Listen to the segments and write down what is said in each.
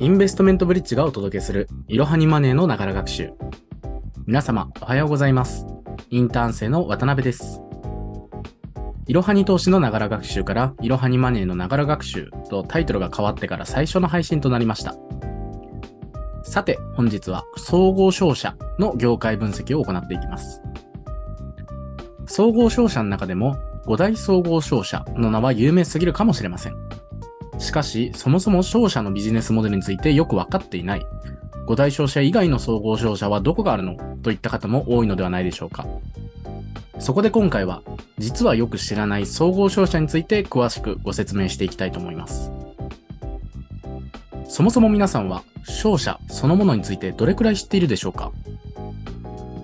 インベストメントブリッジがお届けするいろはにマネーのながら学習。皆様、おはようございます。インターン生の渡辺です。いろはに投資のながら学習からいろはにマネーのながら学習とタイトルが変わってから最初の配信となりました。さて、本日は総合商社の業界分析を行っていきます。総合商社の中でも五大総合商社の名は有名すぎるかもしれません。しかし、そもそも商社のビジネスモデルについてよくわかっていない。五大商社以外の総合商社はどこがあるのといった方も多いのではないでしょうか。そこで今回は、実はよく知らない総合商社について詳しくご説明していきたいと思います。そもそも皆さんは、商社そのものについてどれくらい知っているでしょうか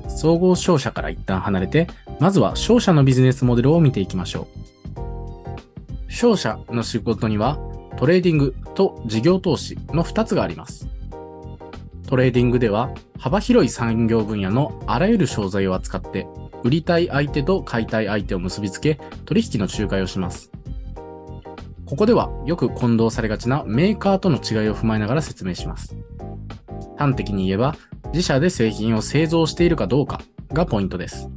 総合商社から一旦離れて、まずは商社のビジネスモデルを見ていきましょう。商社の仕事には、トレーディングと事業投資の2つがあります。トレーディングでは幅広い産業分野のあらゆる商材を扱って売りたい相手と買いたい相手を結びつけ取引の仲介をします。ここではよく混同されがちなメーカーとの違いを踏まえながら説明します。端的に言えば自社で製品を製造しているかどうかがポイントです。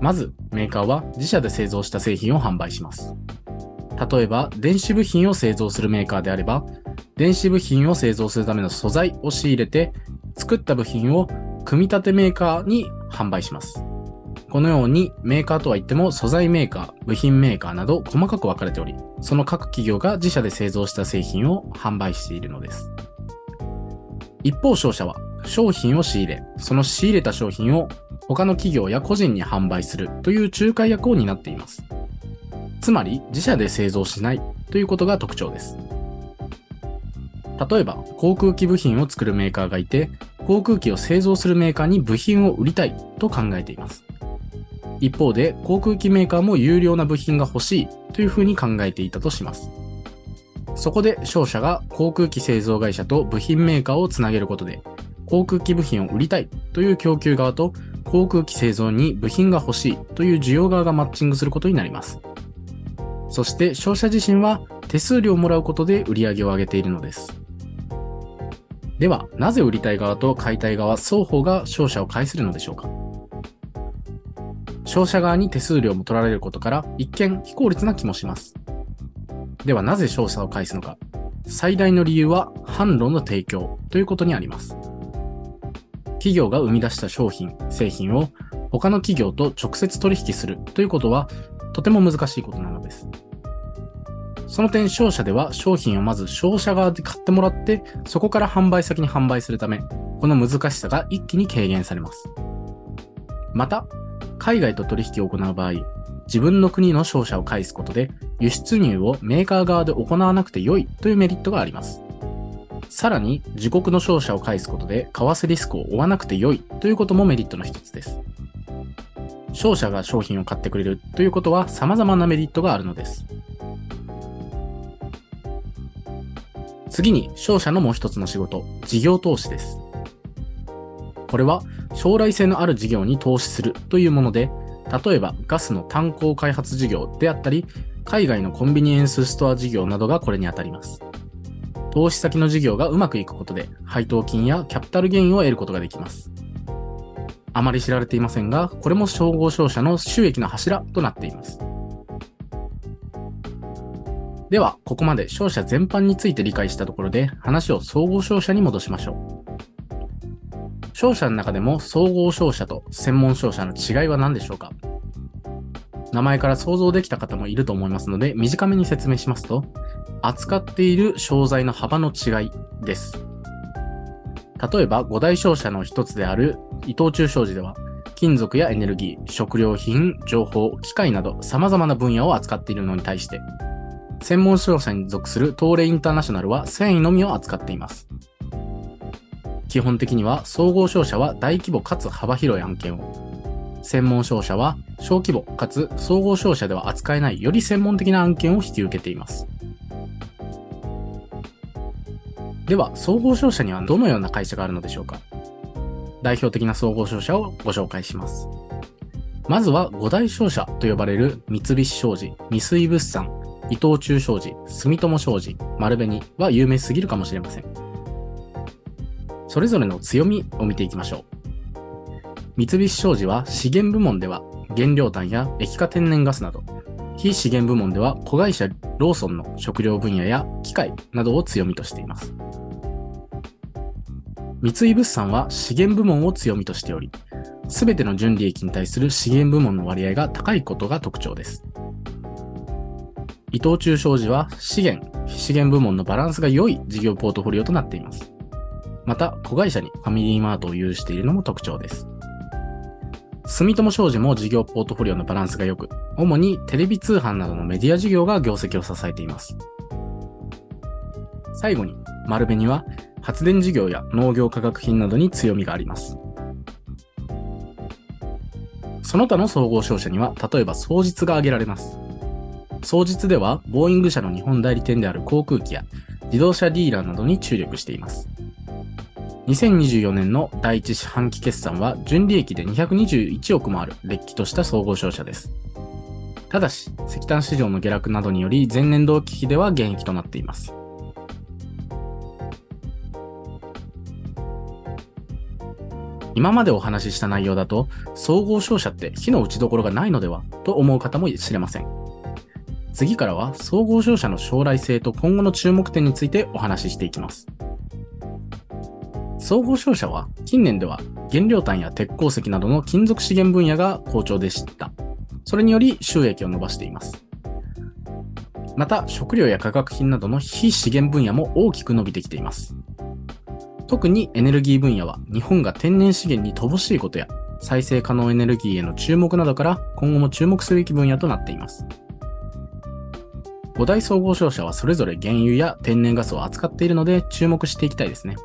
まずメーカーは自社で製造した製品を販売します。例えば、電子部品を製造するメーカーであれば、電子部品を製造するための素材を仕入れて、作った部品を組み立てメーカーに販売します。このようにメーカーとは言っても素材メーカー、部品メーカーなど細かく分かれており、その各企業が自社で製造した製品を販売しているのです。一方商社は商品を仕入れ、その仕入れた商品を他の企業や個人に販売するという仲介役を担っています。つまり自社で製造しないということが特徴です。例えば航空機部品を作るメーカーがいて航空機を製造するメーカーに部品を売りたいと考えています。一方で航空機メーカーも有料な部品が欲しいというふうに考えていたとします。そこで商社が航空機製造会社と部品メーカーをつなげることで航空機部品を売りたいという供給側と航空機製造に部品が欲しいという需要側がマッチングすることになります。そして商社自身は手数料をもらうことで売り上げを上げているのです。では、なぜ売りたい側と買いたい側双方が商社を介するのでしょうか？商社側に手数料も取られることから一見非効率な気もします。ではなぜ商社を介すのか？最大の理由は販路の提供ということにあります。企業が生み出した商品、製品を他の企業と直接取引するということはとても難しいことなのです。その点、商社では商品をまず商社側で買ってもらって、そこから販売先に販売するため、この難しさが一気に軽減されます。また、海外と取引を行う場合、自分の国の商社を介すことで、輸出入をメーカー側で行わなくて良いというメリットがあります。さらに、自国の商社を介すことで、為替リスクを負わなくて良いということもメリットの一つです。商社が商品を買ってくれるということは様々なメリットがあるのです。次に商社のもう一つの仕事、事業投資です。これは将来性のある事業に投資するというもので、例えばガスの炭鉱開発事業であったり、海外のコンビニエンスストア事業などがこれにあたります。投資先の事業がうまくいくことで、配当金やキャピタルゲインを得ることができます。あまり知られていませんが、これも総合商社の収益の柱となっています。では、ここまで商社全般について理解したところで、話を総合商社に戻しましょう。商社の中でも総合商社と専門商社の違いは何でしょうか？名前から想像できた方もいると思いますので、短めに説明しますと、扱っている商材の幅の違いです。例えば、五大商社の一つである伊藤忠商事では、金属やエネルギー、食料品、情報、機械など様々な分野を扱っているのに対して、専門商社に属する東レインターナショナルは繊維のみを扱っています。基本的には総合商社は大規模かつ幅広い案件を、専門商社は小規模かつ総合商社では扱えないより専門的な案件を引き受けています。では、総合商社にはどのような会社があるのでしょうか？代表的な総合商社をご紹介します。まずは五大商社と呼ばれる三菱商事、三井物産、伊藤忠商事、住友商事、丸紅は有名すぎるかもしれません。それぞれの強みを見ていきましょう。三菱商事は資源部門では原料炭や液化天然ガスなど、非資源部門では子会社ローソンの食料分野や機械などを強みとしています。三井物産は資源部門を強みとしており、すべての純利益に対する資源部門の割合が高いことが特徴です。伊藤忠商事は資源、非資源部門のバランスが良い事業ポートフォリオとなっています。また、子会社にファミリーマートを有しているのも特徴です。住友商事も事業ポートフォリオのバランスが良く、主にテレビ通販などのメディア事業が業績を支えています。最後に、丸紅は発電事業や農業化学品などに強みがあります。その他の総合商社には、例えば双日が挙げられます。双日では、ボーイング社の日本代理店である航空機や自動車ディーラーなどに注力しています。2024年の第一四半期決算は純利益で221億もある劣気とした総合商社です。ただし、石炭市場の下落などにより前年同期比では減益となっています。今までお話しした内容だと、総合商社って火の打ちどころがないのではと思う方もしれません。次からは総合商社の将来性と今後の注目点についてお話ししていきます。総合商社は近年では原料炭や鉄鉱石などの金属資源分野が好調でした。それにより収益を伸ばしています。また食料や化学品などの非資源分野も大きく伸びてきています。特にエネルギー分野は日本が天然資源に乏しいことや再生可能エネルギーへの注目などから今後も注目すべき分野となっています。5大総合商社はそれぞれ原油や天然ガスを扱っているので注目していきたいですね。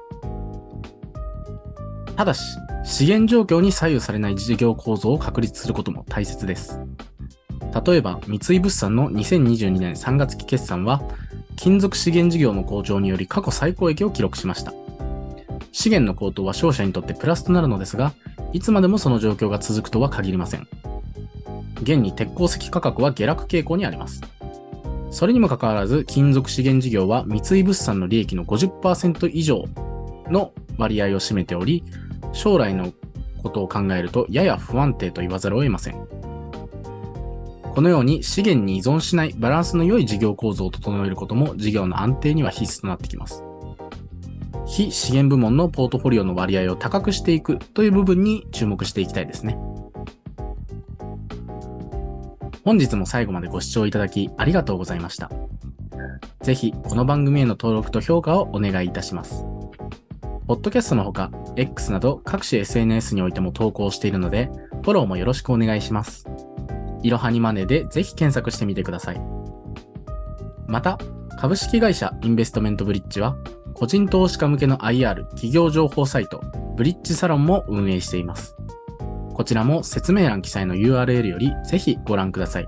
ただし、資源状況に左右されない事業構造を確立することも大切です。例えば、三井物産の2022年3月期決算は、金属資源事業の向上により過去最高益を記録しました。資源の高騰は商社にとってプラスとなるのですが、いつまでもその状況が続くとは限りません。現に鉄鉱石価格は下落傾向にあります。それにもかかわらず、金属資源事業は三井物産の利益の50%以上の割合を占めており、将来のことを考えるとやや不安定と言わざるを得ません。このように資源に依存しないバランスの良い事業構造を整えることも事業の安定には必須となってきます。非資源部門のポートフォリオの割合を高くしていくという部分に注目していきたいですね。本日も最後までご視聴いただきありがとうございました。ぜひこの番組への登録と評価をお願いいたします。ポッドキャストのほか、X など各種 SNS においても投稿しているので、フォローもよろしくお願いします。いろはにマネーでぜひ検索してみてください。また、株式会社インベストメントブリッジは、個人投資家向けの IR 企業情報サイト、ブリッジサロンも運営しています。こちらも説明欄記載の URL よりぜひご覧ください。